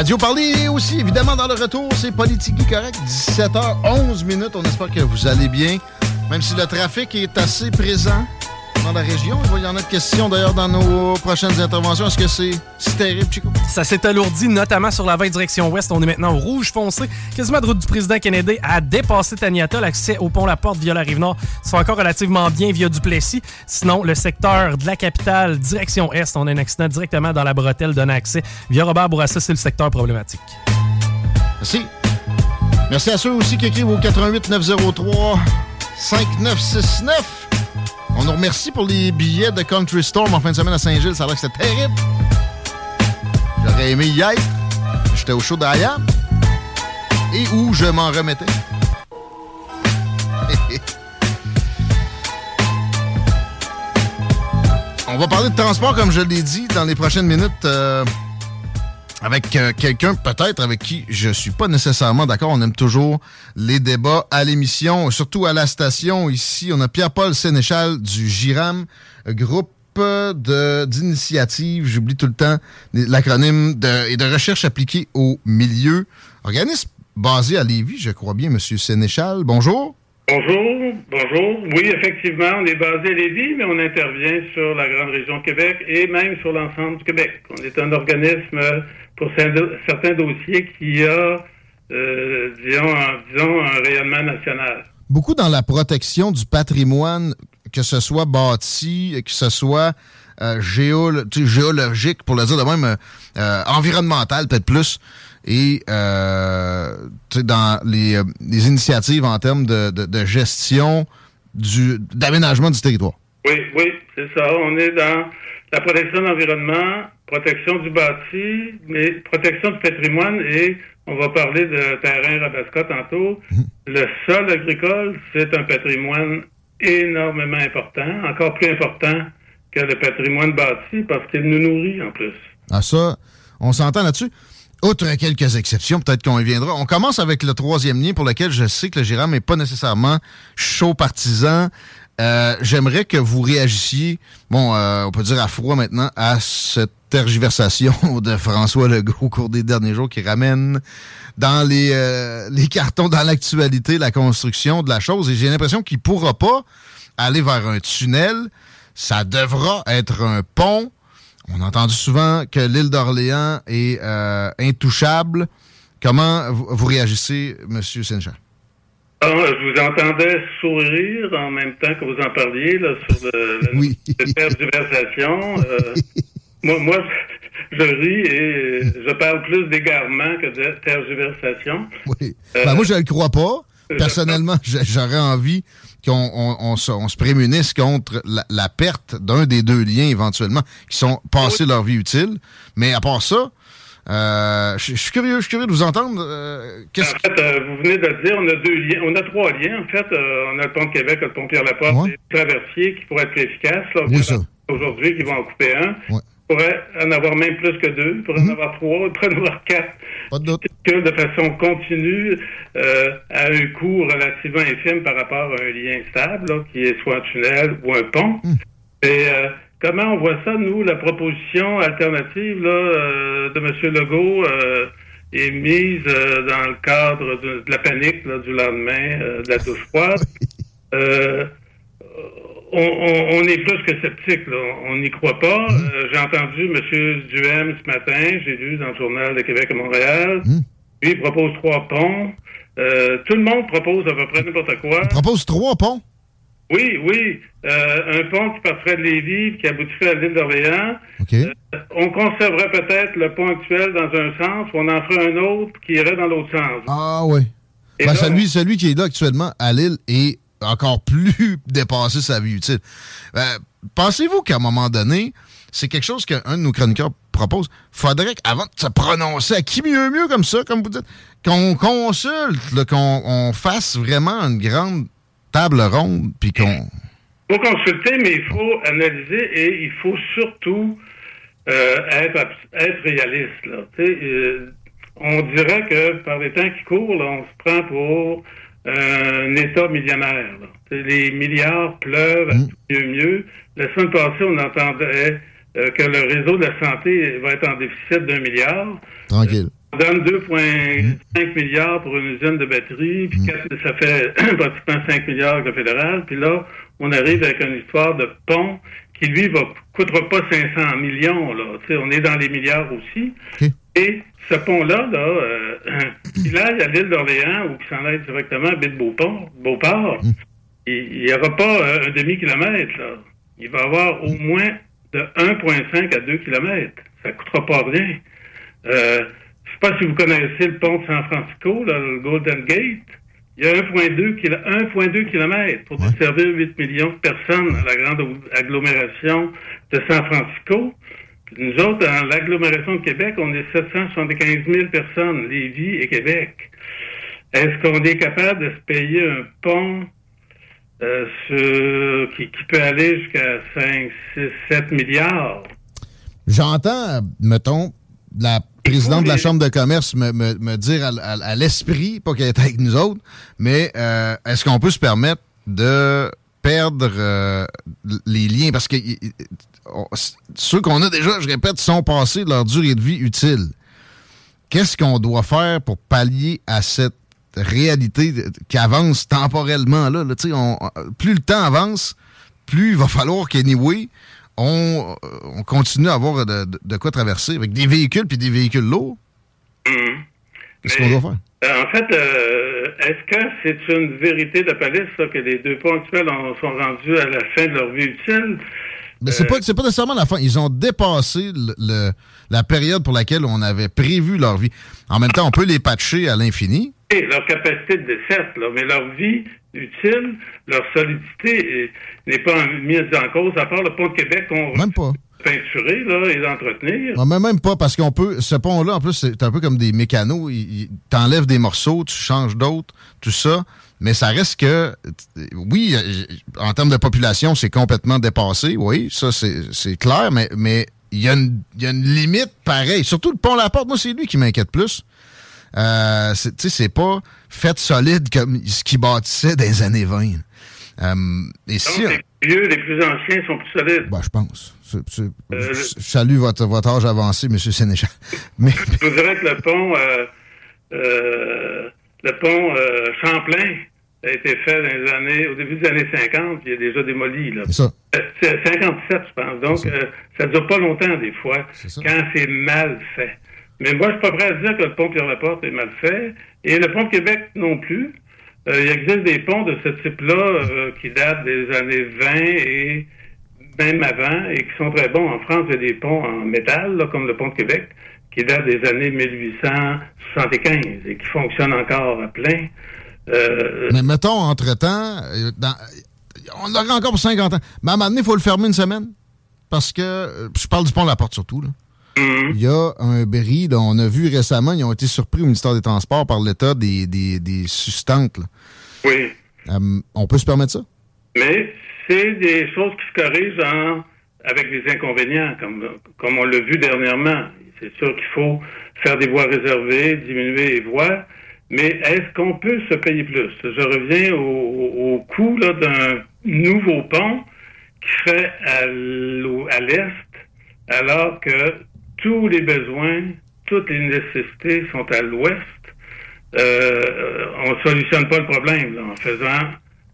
Radio Parler aussi, évidemment, dans le retour, c'est Politique Correct, 17h11 minutes. On espère que vous allez bien, même si le trafic est assez présent dans la région. Il va y en avoir de questions d'ailleurs dans nos prochaines interventions. Est-ce que c'est si terrible, Chico? Ça s'est alourdi, notamment sur la 20 direction ouest. On est maintenant au rouge foncé. Quasiment de route du président Kennedy a dépassé Taniata. L'accès au pont La Porte via la Rive-Nord se fait encore relativement bien via Duplessis. Sinon, le secteur de la capitale, direction est, on a un accident directement dans la bretelle d'un accès. Via Robert Bourassa, c'est le secteur problématique. Merci. Merci à ceux aussi qui écrivent au 88 903 5969. On nous remercie pour les billets de Country Storm en fin de semaine à Saint-Gilles. Ça a l'air que c'était terrible. J'aurais aimé y être. J'étais au show d'Aya. Et où je m'en remettais. On va parler de transport, comme je l'ai dit, dans les prochaines minutes. euh, avec euh, quelqu'un peut-être avec qui je suis pas nécessairement d'accord. On aime toujours les débats à l'émission, surtout à la station. Ici, on a Pierre-Paul Sénéchal du GIRAM, groupe d'initiative, j'oublie tout le temps l'acronyme de, et de recherche appliquée au milieu. Organisme basé à Lévis, je crois bien, Monsieur Sénéchal. Bonjour. Bonjour, bonjour. Oui, effectivement, on est basé à Lévis, mais on intervient sur la grande région Québec et même sur l'ensemble du Québec. On est un organisme pour certains dossiers qui a, euh, disons, un, disons, un rayonnement national. Beaucoup dans la protection du patrimoine, que ce soit bâti, que ce soit euh, géologique, pour le dire de même, euh, environnemental peut-être plus, et dans les, les initiatives en termes de, de- de gestion du d'aménagement du territoire. Oui, oui, c'est ça. On est dans la protection de l'environnement, protection du bâti, mais protection du patrimoine et on va parler de terrain Rabasca tantôt. Le sol agricole, c'est un patrimoine énormément important, encore plus important que le patrimoine bâti parce qu'il nous nourrit en plus. Ah ça, on s'entend là-dessus. Outre quelques exceptions, peut-être qu'on y viendra. On commence avec le troisième lien pour lequel je sais que le Giram n'est pas nécessairement chaud partisan. Euh, J'aimerais que vous réagissiez, bon, euh, on peut dire à froid maintenant, à cette tergiversation de François Legault au cours des derniers jours qui ramène dans les, euh, les cartons, dans l'actualité, la construction de la chose. Et j'ai l'impression qu'il pourra pas aller vers un tunnel. Ça devra être un pont. On a entendu souvent que l'île d'Orléans est intouchable. Comment vous, vous réagissez, M. Sénéchal? Ah, je vous entendais sourire en même temps que vous en parliez là, sur le, Oui. tergiversation. Euh, moi, moi, je ris et je parle plus d'égarement que de tergiversation. Oui. Euh, Ben, moi, je ne le crois pas. Personnellement, j'aurais envie qu'on on- on se, on se prémunisse contre la, la perte d'un des deux liens éventuellement qui sont passés leur vie utile. Mais à part ça, euh, je suis curieux, je suis curieux de vous entendre. Euh, qu'est-ce En fait, euh, vous venez de le dire, on a deux liens, on a trois liens. En fait, on a le pont de Québec, le pont Pierre-Laporte Ouais. et le traversier qui pourrait être plus efficace. Là, Oui, ça. Aujourd'hui, qui vont en couper un. Ouais. Il pourrait en avoir même plus que deux. Il pourrait en avoir trois. Il pourrait en avoir quatre. Pas de doute. Que de façon continue, à un coût relativement infime par rapport à un lien stable, là, qui est soit un tunnel ou un pont. Et euh, comment on voit ça, nous, la proposition alternative là, euh, de M. Legault euh, est mise euh, dans le cadre de, de la panique là, du lendemain de la douche froide? Euh, on, est plus que sceptique. On n'y croit pas. Mmh. Euh, j'ai entendu M. Duhem ce matin. J'ai lu dans le journal de Québec à Montréal. Mmh. Lui, il propose trois ponts. Tout le monde propose à peu près n'importe quoi. Il propose trois ponts? Oui, oui. Euh, un pont qui passerait de Lévis qui aboutirait à l'île d'Orléans. Euh, on conserverait peut-être le pont actuel dans un sens, ou on en ferait un autre qui irait dans l'autre sens. Ah oui. Et Ben, celui, celui qui est là actuellement à Lille est encore plus dépassé sa vie utile. Euh, Pensez-vous qu'à un moment donné, c'est quelque chose qu'un de nos chroniqueurs propose, faudrait qu'avant de se prononcer à qui mieux mieux comme ça, comme vous dites, qu'on consulte, qu'on on fasse vraiment une grande table ronde, puis qu'on... Il faut consulter, mais il faut analyser et il faut surtout euh, être, être réaliste. Là. Euh, on dirait que par les temps qui courent, là, on se prend pour euh, un État millionnaire. Les milliards pleuvent à tout mieux mieux. La semaine passée, on entendait que le réseau de la santé va être en déficit d'un milliard. Tranquille. On donne 2,5 milliards pour une usine de batterie, puis quatre- ça fait pratiquement 5 milliards avec le fédéral. Puis là, on arrive avec une histoire de pont qui, lui, va coûtera pas 500 millions. Là. Tu sais, on est dans les milliards aussi. Et ce pont-là, là, euh, qu'il aille à l'île d'Orléans ou qu'il s'en aille directement à Ville-Beauport, Beauport, il n'y aura pas euh, un demi-kilomètre. Il va avoir au moins de 1,5 à 2 kilomètres. Ça coûtera pas rien. Euh, sais pas si vous connaissez le pont de San Francisco, là, le Golden Gate. Il y a 1,2 kilo- 1,2 km pour desservir 8 millions de personnes à la grande agglomération de San Francisco. Puis nous autres, dans l'agglomération de Québec, on est 775 000 personnes, Lévis et Québec. Est-ce qu'on est capable de se payer un pont euh, sur- qui, qui peut aller jusqu'à 5, 6, 7 milliards? J'entends, mettons, la présidente de la les- Chambre de commerce me, me- me dire à, à- à l'esprit, pas qu'elle est avec nous autres, mais euh, est-ce qu'on peut se permettre de perdre euh, les liens? Parce que y- y- on- ceux qu'on a déjà, je répète, sont passés de leur durée de vie utile. Qu'est-ce qu'on doit faire pour pallier à cette réalité qui avance temporellement? Là, on- plus le temps avance, plus il va falloir qu'anyway, on, euh, on continue à avoir de, de- de quoi traverser avec des véhicules puis des véhicules lourds. Qu'est-ce Mais- qu'on doit faire? Euh, En fait, euh, est-ce que c'est une vérité de police ça, que les deux ponts actuels en sont rendus à la fin de leur vie utile? Mais c'est pas, pas nécessairement la fin. Ils ont dépassé le, le- la période pour laquelle on avait prévu leur vie. En même temps, on peut les patcher à l'infini. Et leur capacité de là, mais leur vie utile, leur solidité est- n'est pas mise en cause, à part le pont de Québec qu'on Même pas. peinturer là, et d'entretenir. Non, mais même pas, parce qu'on peut. Ce pont-là, en plus, c'est un peu comme des mécanos. T'enlèves des morceaux, tu changes d'autres, tout ça. Mais ça reste que. Oui, euh, en termes de population, c'est complètement dépassé. Oui, ça, c'est clair. Mais mais il y, a une- il y a une limite pareille. Surtout le pont La Porte, moi, c'est lui qui m'inquiète plus. Euh, c'est- tu sais, c'est pas fait solide comme ce qu'ils bâtissaient dans les années 20. Euh, et si. Donc, les vieux, les plus anciens sont plus solides. Ben, je pense. C'est- c'est- Euh, je salue votre, votre âge avancé, M. Sénéchal. Mais, Je vous dirais que le pont, euh, euh, le pont Champlain a été fait dans les années, au début des années 50, puis il est déjà démoli. Là. c'est ça. C'est 57, je pense. Donc, ça dure pas longtemps, des fois, quand c'est mal fait. Mais moi, je suis pas prêt à dire que le pont Pierre-Laporte est mal fait. Et le pont de Québec non plus. Euh, il existe des ponts de ce type-là euh, qui datent des années 20 et même avant et qui sont très bons. En France, il y a des ponts en métal, comme le pont de Québec, qui datent des années 1875 et qui fonctionnent encore à plein. Euh, Mais mettons, entre-temps, on l'aurait encore pour 50 ans. Mais à un moment donné, il faut le fermer une semaine. Parce que, je parle du pont de la porte surtout, là. Hum, Il y a un bris, là, on a vu récemment, ils ont été surpris au ministère des Transports par l'État des, des, des là. oui. Euh, on peut se permettre ça? Mais c'est des choses qui se corrigent en- avec des inconvénients, comme, comme on l'a vu dernièrement. C'est sûr qu'il faut faire des voies réservées, diminuer les voies, mais est-ce qu'on peut se payer plus? Je reviens au, au- coût d'un nouveau pont qui serait à l'est, alors que tous les besoins, toutes les nécessités sont à l'ouest. Euh, on ne solutionne pas le problème là, en faisant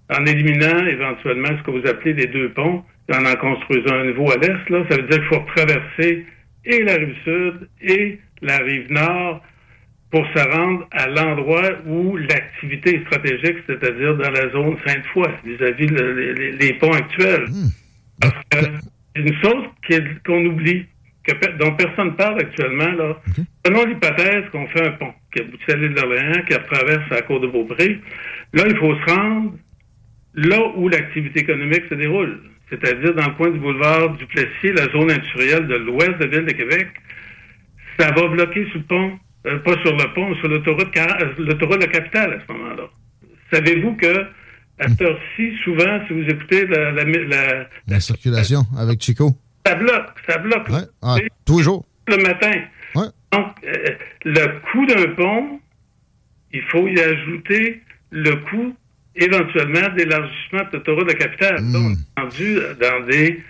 en éliminant éventuellement ce que vous appelez les deux ponts, en en construisant un nouveau à l'est, là, ça veut dire qu'il faut traverser et la rive sud et la rive nord pour se rendre à l'endroit où l'activité est stratégique, c'est-à-dire dans la zone Sainte-Foy, vis-à-vis les, les, ponts actuels. Hmm. Parce que une chose qu'on oublie, que, dont personne ne parle actuellement, là, prenons l'hypothèse qu'on fait un pont qui aboutit à l'île d'Orléans, qui traverse la côte de Beaupré. Là, il faut se rendre là où l'activité économique se déroule, c'est-à-dire dans le coin du boulevard du Plessis, la zone industrielle de l'ouest de la ville de Québec. Ça va bloquer sur le pont euh, pas sur le pont, sur l'autoroute, euh, l'autoroute de la capitale à ce moment-là. Savez-vous que à cette heure-ci, souvent, si vous écoutez la, la, la, circulation avec Chico, ça bloque, ça bloque. Ouais. Ah, tous les jours. Le matin. Ouais. Donc, euh, le coût d'un pont, il faut y ajouter le coût éventuellement d'élargissement de l'autoroute de la capitale. Hmm. Donc, rendu dans des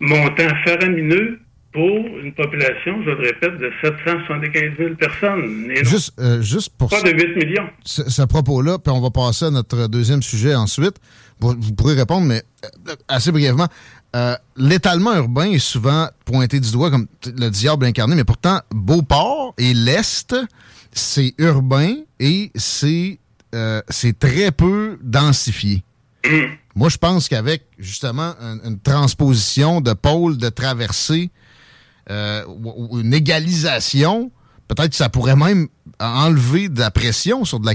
montants faramineux pour une population, je le répète, de 775 000 personnes. juste, euh, juste pour pas de 8 millions. Ce, propos-là, puis on va passer à notre deuxième sujet ensuite. Vous, pourrez répondre, mais euh, assez brièvement. Euh, l'étalement urbain est souvent pointé du doigt comme le diable incarné, mais pourtant, Beauport et l'Est, c'est urbain et c'est c'est très peu densifié. Mm. Moi, je pense qu'avec justement une, une, transposition de pôle de traversée euh, ou une égalisation, peut-être que ça pourrait même enlever de la pression sur de la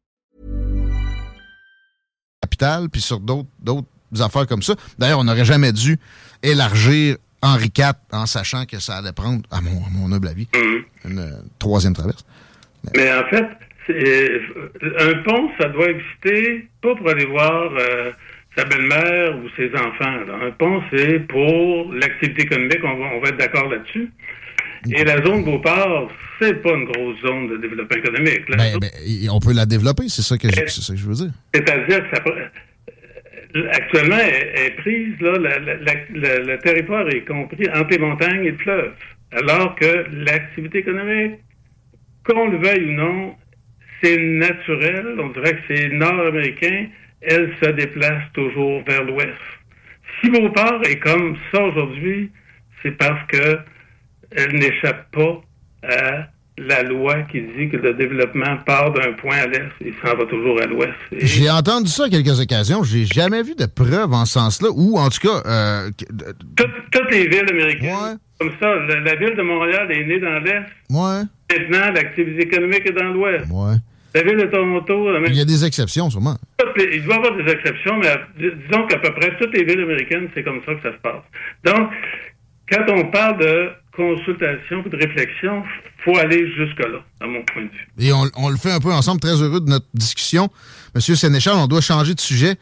Capital puis sur d'autres affaires comme ça. D'ailleurs, on n'aurait jamais dû élargir Henri IV en sachant que ça allait prendre, à mon, à mon humble avis, une euh, troisième traverse. Mais, Mais en fait, un pont, ça doit exister pas pour aller voir euh, sa belle-mère ou ses enfants. Là. Un pont, c'est pour l'activité économique, on va, on va être d'accord là-dessus. Et la zone Beauport, c'est pas une grosse zone de développement économique. Là. Ben, ben, on peut la développer, c'est ça, que je, ça que je veux dire. C'est-à-dire que ça, actuellement, elle est prise, là, la, la, le territoire est compris entre les montagnes et le fleuve. Alors que l'activité économique, qu'on le veuille ou non, c'est naturel, on dirait que c'est nord-américain, elle se déplace toujours vers l'ouest. Si Beauport est comme ça aujourd'hui, c'est parce que elle n'échappe pas à la loi qui dit que le développement part d'un point à l'est et s'en va toujours à l'ouest. J'ai entendu ça à quelques occasions. J'ai jamais vu de preuves en ce sens-là, ou en tout cas... Euh... toutes les villes américaines, comme ça. La, ville de Montréal est née dans l'est. Ouais. Maintenant, l'activité économique est dans l'ouest. Ouais. La ville de Toronto... Il y a des exceptions, sûrement. il doit y avoir des exceptions, mais disons qu'à peu près toutes les villes américaines, c'est comme ça que ça se passe. Donc, quand on parle de consultation de réflexion, faut aller jusque-là, à mon point de vue. Et on, le fait un peu ensemble, très heureux de notre discussion. Monsieur Sénéchal, on doit changer de sujet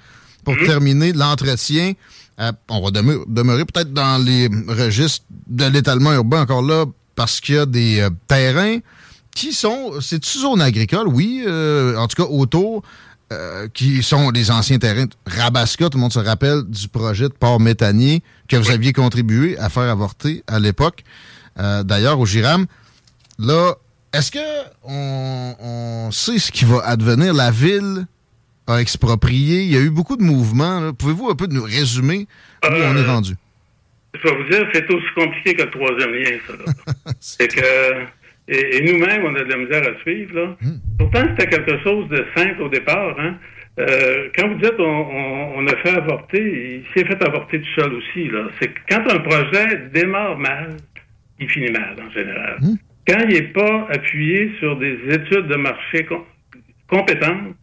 pour mhm. terminer l'entretien. Euh, on va demeurer, peut-être dans les registres de l'étalement urbain encore là, parce qu'il y a des euh, terrains qui sont, c'est une zone agricole, oui, euh, en tout cas autour, qui sont les anciens terrains de Rabasca. Tout le monde se rappelle du projet de port méthanier que vous aviez contribué à faire avorter à l'époque. D'ailleurs, au Giram, Là, est-ce que on, sait ce qui va advenir? La ville a exproprié. Il y a eu beaucoup de mouvements. Pouvez-vous un peu nous résumer où on est euh, rendu? Je vais vous dire, c'est aussi compliqué que le troisième lien, ça. c'est que Et, nous-mêmes, on a de la misère à suivre. Là. Pourtant, c'était quelque chose de simple au départ. Hein. Euh, quand vous dites on, on, a fait avorter, il s'est fait avorter tout seul aussi. Là. C'est que quand un projet démarre mal, il finit mal en général. Quand il n'est pas appuyé sur des études de marché compétentes,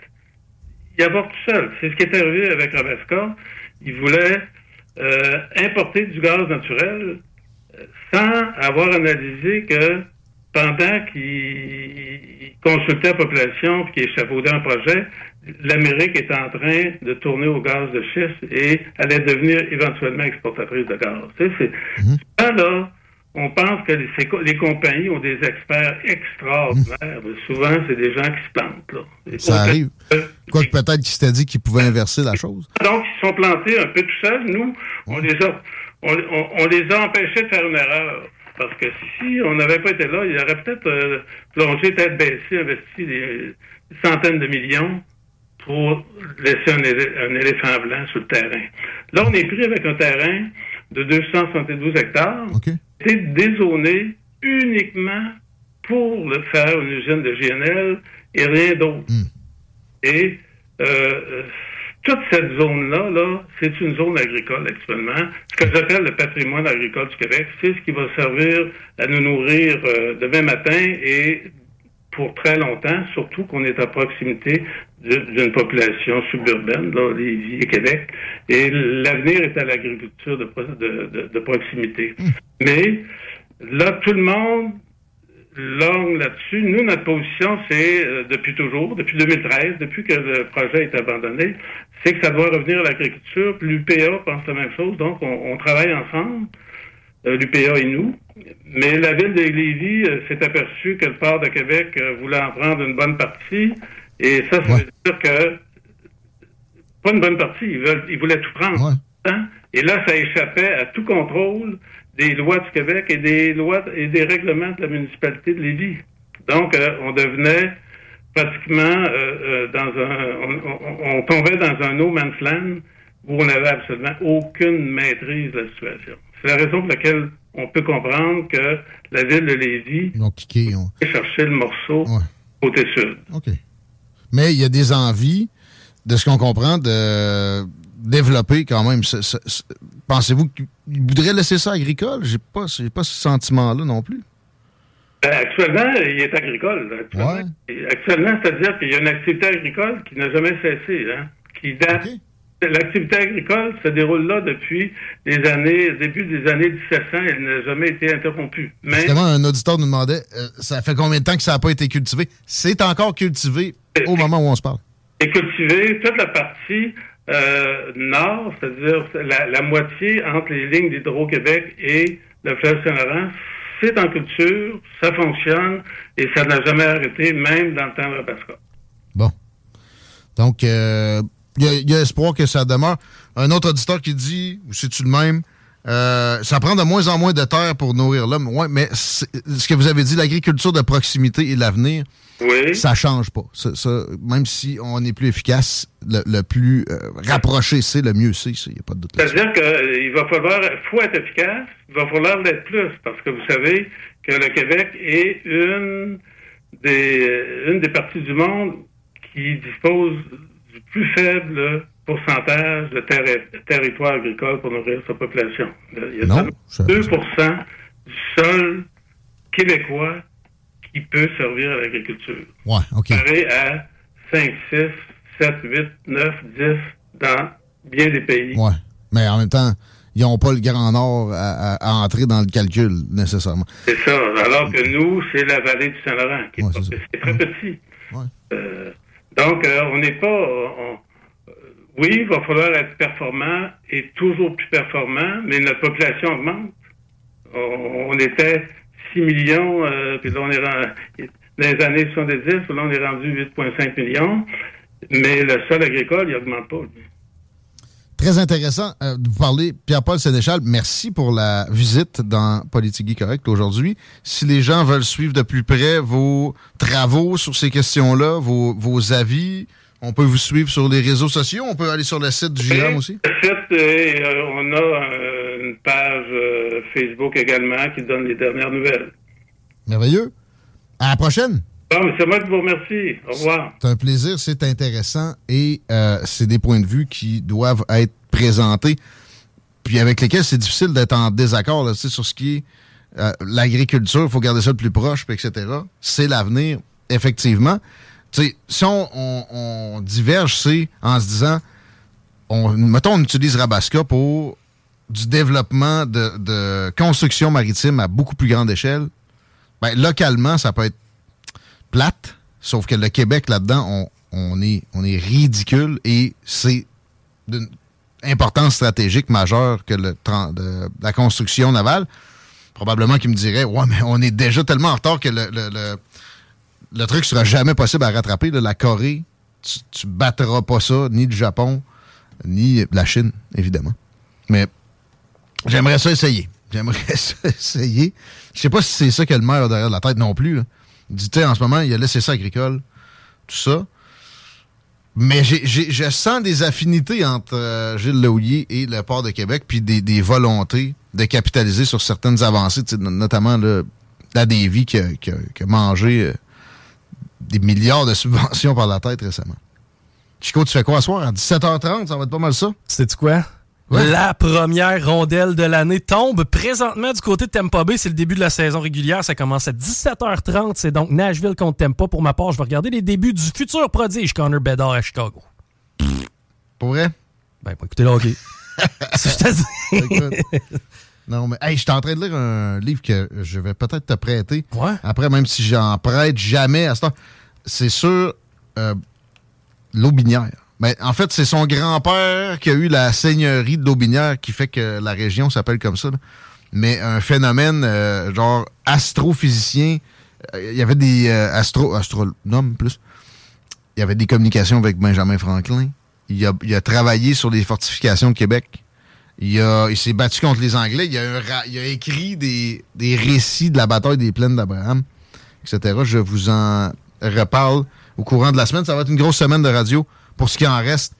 il avorte tout seul. C'est ce qui est arrivé avec Ravesca. Il voulait euh, importer du gaz naturel euh, sans avoir analysé que pendant qu'il consultait la population et qu'il échafaudait un projet, l'Amérique est en train de tourner au gaz de schiste et allait devenir éventuellement exportatrice de gaz. Tu sais, c'est, mhm. là, on pense que les, les, compagnies ont des experts extraordinaires. Souvent, c'est des gens qui se plantent. Là. Ça arrive. Quoique peut-être qu'ils s'étaient dit qu'ils pouvaient inverser la chose. Donc, ils sont plantés un peu tout seuls. Nous, on, les a, on les a empêchés de faire une erreur. Parce que si on n'avait pas été là, il aurait peut-être euh, plongé tête baissée, investi des centaines de millions pour laisser un, éléphant blanc sur le terrain. Là, on est pris avec un terrain de 272 hectares. C'est dézoné uniquement pour le faire une usine de GNL et rien d'autre. Hmm. Et euh, toute cette zone-là, là, c'est une zone agricole actuellement. Ce que j'appelle le patrimoine agricole du Québec, c'est ce qui va servir à nous nourrir euh, demain matin et pour très longtemps, surtout qu'on est à proximité d'une population suburbaine, là, Lévis et Québec. Et l'avenir est à l'agriculture de, proximité. Mais là, tout le monde longue là-dessus. Nous, notre position, c'est euh, depuis toujours, depuis 2013, depuis que le projet est abandonné, c'est que ça doit revenir à l'agriculture. L'UPA pense la même chose, donc on, travaille ensemble, euh, l'UPA et nous. Mais la ville de Lévis euh, s'est aperçue que le port de Québec voulait en prendre une bonne partie, et ça, ça veut dire que pas une bonne partie, ils, veulent, ils voulaient tout prendre. Hein? Et là, ça échappait à tout contrôle des lois du Québec et des lois et des règlements de la municipalité de Lévis. Donc, euh, on devenait pratiquement euh, euh, dans un... On, tombait dans un no man's land où on n'avait absolument aucune maîtrise de la situation. C'est la raison pour laquelle on peut comprendre que la ville de Lévis a cherché le morceau côté sud. OK. Mais il y a des envies, de ce qu'on comprend, de développer quand même. Pensez-vous qu'il voudrait laisser ça agricole? J'ai pas, pas ce sentiment-là non plus. Ben, actuellement, il est agricole. Actuellement, c'est-à-dire qu'il y a une activité agricole qui n'a jamais cessé, hein, qui date. L'activité agricole se déroule là depuis les années, début des années 1700, elle n'a jamais été interrompue. Mais, Justement, un auditeur nous demandait, euh, ça fait combien de temps que ça n'a pas été cultivé? C'est encore cultivé au moment où on se parle. C'est cultivé, toute la partie euh, nord, c'est-à-dire la, moitié entre les lignes d'Hydro-Québec et le fleuve Saint-Laurent, c'est en culture, ça fonctionne et ça n'a jamais arrêté, même dans le temps de Rabasca. Bon. Donc, il euh, y, a espoir que ça demeure. Un autre auditeur qui dit, ou c'est-tu le même, euh, ça prend de moins en moins de terre pour nourrir l'homme. Ouais, mais ce que vous avez dit, l'agriculture de proximité et l'avenir, oui. Ça change pas. Ça, même si on est plus efficace, le, plus euh, rapproché c'est, le mieux c'est. Il n'y a pas de doute. C'est-à-dire qu'il va falloir, faut être efficace, il va falloir l'être plus, parce que vous savez que le Québec est une des, une des parties du monde qui dispose du plus faible pourcentage de territoire agricole pour nourrir sa population. Il y a non, 2% du sol québécois qui peut servir à l'agriculture. Ouais, OK. Comparé à 5, 6, 7, 8, 9, 10 dans bien des pays. Ouais. Mais en même temps, ils n'ont pas le Grand Nord à, entrer dans le calcul, nécessairement. C'est ça. Alors que nous, c'est la vallée du Saint-Laurent, qui est, très petit. Ouais. Euh, donc, euh, on n'est pas... Euh, oui, il va falloir être performant et toujours plus performant, mais notre population augmente. on était 6 millions, euh, puis là, on est dans les années 70, là, on est rendu 8,5 millions. Mais le sol agricole, il n'augmente pas. Très intéressant euh, de vous parler. Pierre-Paul Sénéchal, merci pour la visite dans Politique Correct aujourd'hui. Si les gens veulent suivre de plus près vos travaux sur ces questions-là, vos avis, on peut vous suivre sur les réseaux sociaux. On peut aller sur le site du GIRAM aussi. Le site, euh, on a une page euh, Facebook également qui donne les dernières nouvelles. Merveilleux. À la prochaine. Bon, mais c'est moi qui vous remercie. Au revoir. C'est un plaisir, c'est intéressant et euh, c'est des points de vue qui doivent être présentés, puis avec lesquels c'est difficile d'être en désaccord là, sur ce qui est euh, l'agriculture. Il faut garder ça le plus proche, puis etc. C'est l'avenir, effectivement. Si on, diverge, c'est en se disant, on, mettons, on utilise Rabasca pour du développement de, construction maritime à beaucoup plus grande échelle, ben, localement, ça peut être plate, sauf que le Québec, là-dedans, on, est, on est ridicule et c'est d'une importance stratégique majeure que le, la construction navale. Probablement qu'il me dirait Ouais, mais on est déjà tellement en retard que le, truc sera jamais possible à rattraper. la Corée, tu, tu battras pas ça, ni le Japon, ni la Chine, évidemment. Mais J'aimerais ça essayer. J'aimerais ça essayer. Je sais pas si c'est ça que le maire derrière la tête non plus. Dit, en ce moment, il a laissé ça agricole, tout ça. Mais je sens des affinités entre euh, Gilles Lehouillier et le port de Québec, puis des, volontés de capitaliser sur certaines avancées, notamment la Davy qui a, a, mangé euh, des milliards de subventions par la tête récemment. Chico, tu fais quoi ce soir? À 17h30, ça va être pas mal ça? Sais-tu quoi? La première rondelle de l'année tombe présentement du côté de Tampa Bay. C'est le début de la saison régulière. Ça commence à 17h30. C'est donc Nashville contre Tampa. Pour ma part, je vais regarder les débuts du futur prodige Connor Bedard à Chicago. Pour vrai? Ben, écoutez là, OK. si je te Non, mais hey, je suis en train de lire un livre que je vais peut-être te prêter. Ouais. Après, même si j'en prête jamais à ce temps, c'est sur euh, l'Aubinière. Ben, en fait, c'est son grand-père qui a eu la seigneurie de l'Aubinière qui fait que la région s'appelle comme ça. Mais un phénomène euh, genre astrophysicien. Euh, il y avait des euh, astro astronomes plus. Il y avait des communications avec Benjamin Franklin. Il a, il a travaillé sur les fortifications de Québec. Il, a, il s'est battu contre les Anglais. Il a, il a écrit des, des récits de la bataille des plaines d'Abraham, etc. Je vous en reparle au courant de la semaine. Ça va être une grosse semaine de radio pour ce qui en reste,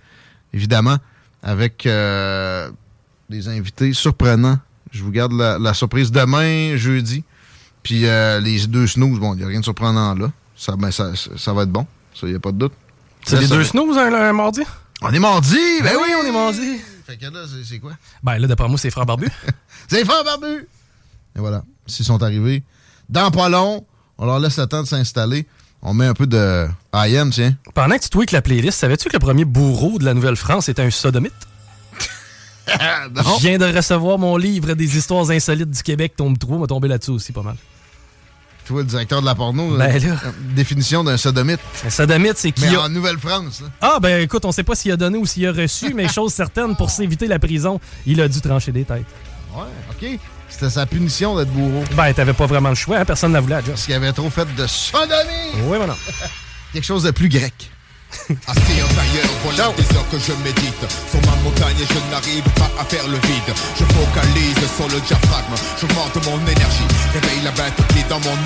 évidemment, avec euh, des invités surprenants. Je vous garde la, surprise demain, jeudi. Puis euh, les deux snooze, bon, il n'y a rien de surprenant là. Ça, ben, ça, ça, va être bon. Ça, il n'y a pas de doute. C'est les deux snooze un, mardi? On est mardi! Ben, oui, on est mardi. Fait que là, c'est quoi? Ben là, d'après moi, c'est Frère Barbu. c'est Frère Barbu! Et voilà. S'ils sont arrivés dans pas long, on leur laisse le temps de s'installer. On met un peu de IM, tiens. Pendant que tu tweaks la playlist, savais-tu que le premier bourreau de la Nouvelle-France était un sodomite? Je viens de recevoir mon livre des histoires insolites du Québec, tombe 3, m'a tombé là-dessus aussi pas mal. Toi, le directeur de la porno, ben là, définition d'un sodomite. Un sodomite, c'est qui Mais en Nouvelle-France. Ah, ben écoute, on sait pas s'il a donné ou s'il a reçu, mais chose certaine, pour s'éviter la prison, il a dû trancher des têtes. Ouais, OK. C'était sa punition d'être bourreau. Ben, t'avais pas vraiment le choix, hein? personne n'a voulu à Parce qu'il avait trop fait de sodomie. Oui, maintenant. Quelque chose de plus grec. Assis en tailleur, voilà des heures que je médite Sur ma montagne je n'arrive pas à faire le vide Je focalise sur le diaphragme J'augmente mon énergie Réveille la bête qui est dans mon